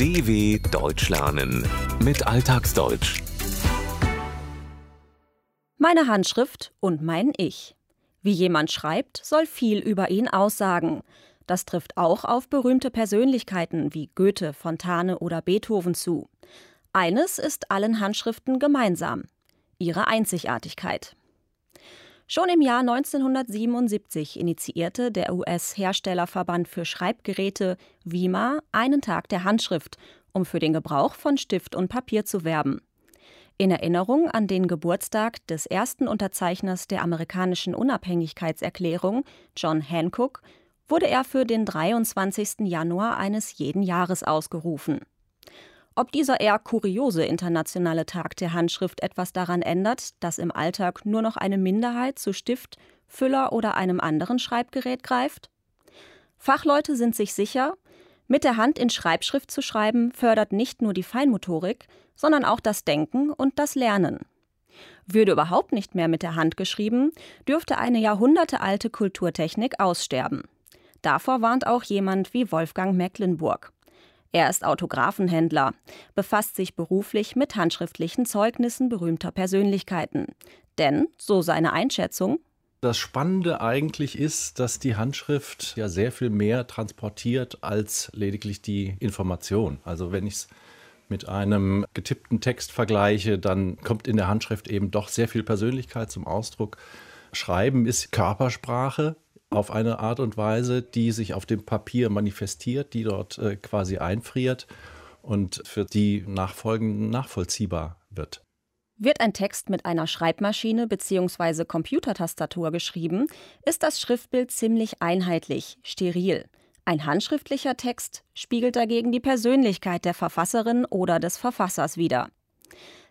DW Deutsch lernen mit Alltagsdeutsch. Meine Handschrift und mein Ich. Wie jemand schreibt, soll viel über ihn aussagen. Das trifft auch auf berühmte Persönlichkeiten wie Goethe, Fontane oder Beethoven zu. Eines ist allen Handschriften gemeinsam: ihre Einzigartigkeit. Schon im Jahr 1977 initiierte der US-Herstellerverband für Schreibgeräte WIMA einen Tag der Handschrift, um für den Gebrauch von Stift und Papier zu werben. In Erinnerung an den Geburtstag des ersten Unterzeichners der amerikanischen Unabhängigkeitserklärung, John Hancock, wurde er für den 23. Januar eines jeden Jahres ausgerufen. Ob dieser eher kuriose internationale Tag der Handschrift etwas daran ändert, dass im Alltag nur noch eine Minderheit zu Stift, Füller oder einem anderen Schreibgerät greift? Fachleute sind sich sicher, mit der Hand in Schreibschrift zu schreiben fördert nicht nur die Feinmotorik, sondern auch das Denken und das Lernen. Würde überhaupt nicht mehr mit der Hand geschrieben, dürfte eine jahrhundertealte Kulturtechnik aussterben. Davor warnt auch jemand wie Wolfgang Mecklenburg. Er ist Autographenhändler, befasst sich beruflich mit handschriftlichen Zeugnissen berühmter Persönlichkeiten. Denn, so seine Einschätzung, das Spannende eigentlich ist, dass die Handschrift ja sehr viel mehr transportiert als lediglich die Information. Also wenn ich es mit einem getippten Text vergleiche, dann kommt in der Handschrift eben doch sehr viel Persönlichkeit zum Ausdruck. Schreiben ist Körpersprache, auf eine Art und Weise, die sich auf dem Papier manifestiert, die dort äh, quasi einfriert und für die Nachfolgenden nachvollziehbar wird. Wird ein Text mit einer Schreibmaschine bzw. Computertastatur geschrieben, ist das Schriftbild ziemlich einheitlich, steril. Ein handschriftlicher Text spiegelt dagegen die Persönlichkeit der Verfasserin oder des Verfassers wider.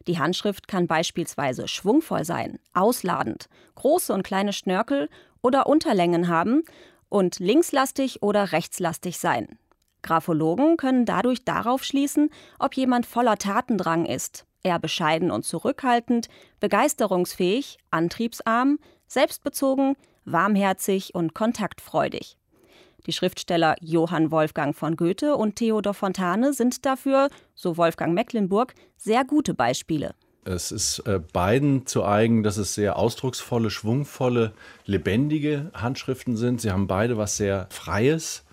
Die Handschrift kann beispielsweise schwungvoll sein, ausladend, große und kleine Schnörkel oder Unterlängen haben und linkslastig oder rechtslastig sein. Graphologen können dadurch darauf schließen, ob jemand voller Tatendrang ist, eher bescheiden und zurückhaltend, begeisterungsfähig, antriebsarm, selbstbezogen, warmherzig und kontaktfreudig. Die Schriftsteller Johann Wolfgang von Goethe und Theodor Fontane sind dafür, so Wolfgang Mecklenburg, sehr gute Beispiele. Es ist äh, beiden zu eigen, dass es sehr ausdrucksvolle, schwungvolle, lebendige Handschriften sind. Sie haben beide was sehr Freies,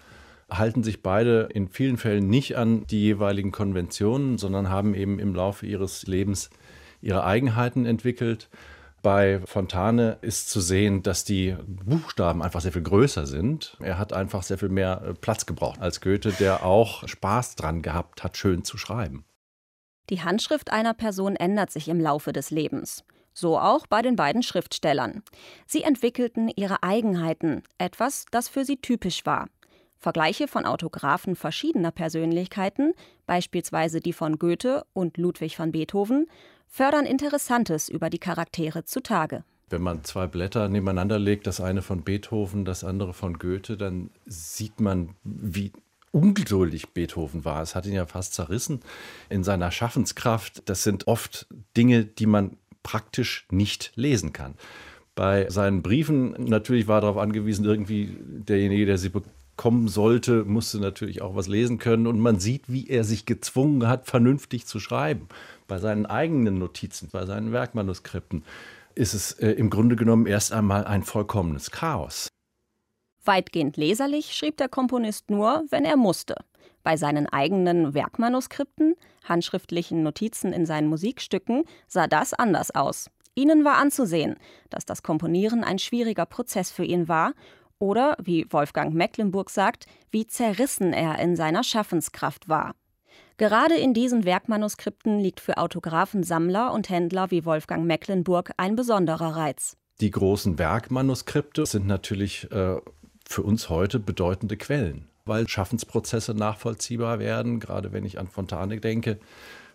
halten sich beide in vielen Fällen nicht an die jeweiligen Konventionen, sondern haben eben im Laufe ihres Lebens ihre Eigenheiten entwickelt. Bei Fontane ist zu sehen, dass die Buchstaben einfach sehr viel größer sind. Er hat einfach sehr viel mehr äh, Platz gebraucht als Goethe, der auch Spaß dran gehabt hat, schön zu schreiben. Die Handschrift einer Person ändert sich im Laufe des Lebens. So auch bei den beiden Schriftstellern. Sie entwickelten ihre Eigenheiten, etwas, das für sie typisch war. Vergleiche von Autographen verschiedener Persönlichkeiten, beispielsweise die von Goethe und Ludwig van Beethoven, fördern Interessantes über die Charaktere zutage. Wenn man zwei Blätter nebeneinander legt, das eine von Beethoven, das andere von Goethe, dann sieht man, wie ungeduldig Beethoven war. Es hat ihn ja fast zerrissen in seiner Schaffenskraft. Das sind oft Dinge, die man praktisch nicht lesen kann. Bei seinen Briefen natürlich war darauf angewiesen, irgendwie derjenige, der sie bekommen sollte, musste natürlich auch was lesen können. Und man sieht, wie er sich gezwungen hat, vernünftig zu schreiben. Bei seinen eigenen Notizen, bei seinen Werkmanuskripten ist es äh, im Grunde genommen erst einmal ein vollkommenes Chaos. Weitgehend leserlich schrieb der Komponist nur, wenn er musste. Bei seinen eigenen Werkmanuskripten, handschriftlichen Notizen in seinen Musikstücken, sah das anders aus. Ihnen war anzusehen, dass das Komponieren ein schwieriger Prozess für ihn war oder, wie Wolfgang Mecklenburg sagt, wie zerrissen er in seiner Schaffenskraft war. Gerade in diesen Werkmanuskripten liegt für Autographensammler und Händler wie Wolfgang Mecklenburg ein besonderer Reiz. Die großen Werkmanuskripte sind natürlich äh, für uns heute bedeutende Quellen, weil Schaffensprozesse nachvollziehbar werden, gerade wenn ich an Fontane denke.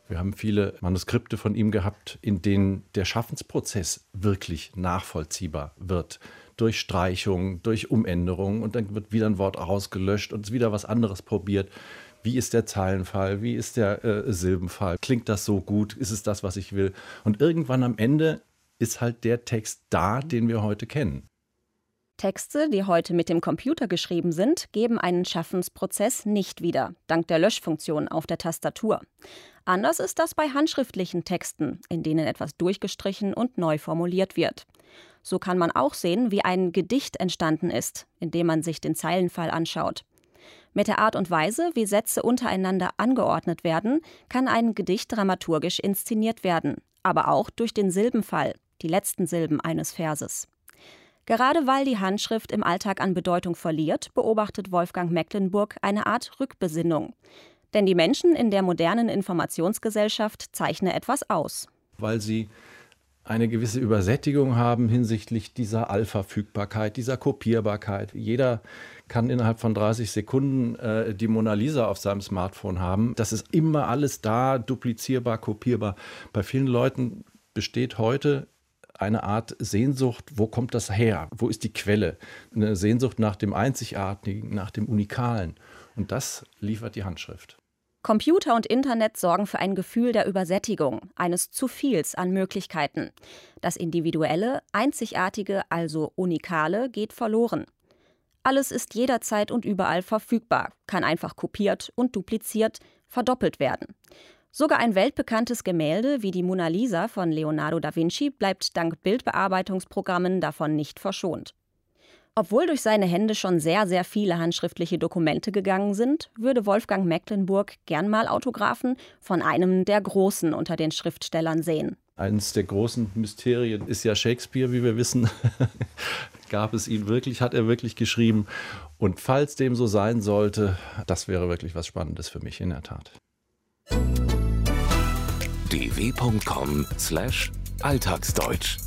Wir haben viele Manuskripte von ihm gehabt, in denen der Schaffensprozess wirklich nachvollziehbar wird. Durch Streichung, durch Umänderung und dann wird wieder ein Wort ausgelöscht und es wieder was anderes probiert. Wie ist der Zeilenfall? Wie ist der äh, Silbenfall? Klingt das so gut? Ist es das, was ich will? Und irgendwann am Ende ist halt der Text da, den wir heute kennen. Texte, die heute mit dem Computer geschrieben sind, geben einen Schaffensprozess nicht wieder, dank der Löschfunktion auf der Tastatur. Anders ist das bei handschriftlichen Texten, in denen etwas durchgestrichen und neu formuliert wird. So kann man auch sehen, wie ein Gedicht entstanden ist, indem man sich den Zeilenfall anschaut. Mit der Art und Weise, wie Sätze untereinander angeordnet werden, kann ein Gedicht dramaturgisch inszeniert werden, aber auch durch den Silbenfall, die letzten Silben eines Verses. Gerade weil die Handschrift im Alltag an Bedeutung verliert, beobachtet Wolfgang Mecklenburg eine Art Rückbesinnung. Denn die Menschen in der modernen Informationsgesellschaft zeichnen etwas aus. Weil sie eine gewisse Übersättigung haben hinsichtlich dieser Allverfügbarkeit, dieser Kopierbarkeit. Jeder kann innerhalb von 30 Sekunden äh, die Mona Lisa auf seinem Smartphone haben. Das ist immer alles da, duplizierbar, kopierbar. Bei vielen Leuten besteht heute eine Art Sehnsucht, wo kommt das her? Wo ist die Quelle? Eine Sehnsucht nach dem Einzigartigen, nach dem Unikalen. Und das liefert die Handschrift. Computer und Internet sorgen für ein Gefühl der Übersättigung, eines zu viels an Möglichkeiten. Das Individuelle, Einzigartige, also Unikale, geht verloren. Alles ist jederzeit und überall verfügbar, kann einfach kopiert und dupliziert, verdoppelt werden. Sogar ein weltbekanntes Gemälde wie die Mona Lisa von Leonardo da Vinci bleibt dank Bildbearbeitungsprogrammen davon nicht verschont. Obwohl durch seine Hände schon sehr, sehr viele handschriftliche Dokumente gegangen sind, würde Wolfgang Mecklenburg gern mal Autographen von einem der Großen unter den Schriftstellern sehen. Eines der großen Mysterien ist ja Shakespeare, wie wir wissen. Gab es ihn wirklich, hat er wirklich geschrieben? Und falls dem so sein sollte, das wäre wirklich was Spannendes für mich in der Tat. dw.com/alltagsdeutsch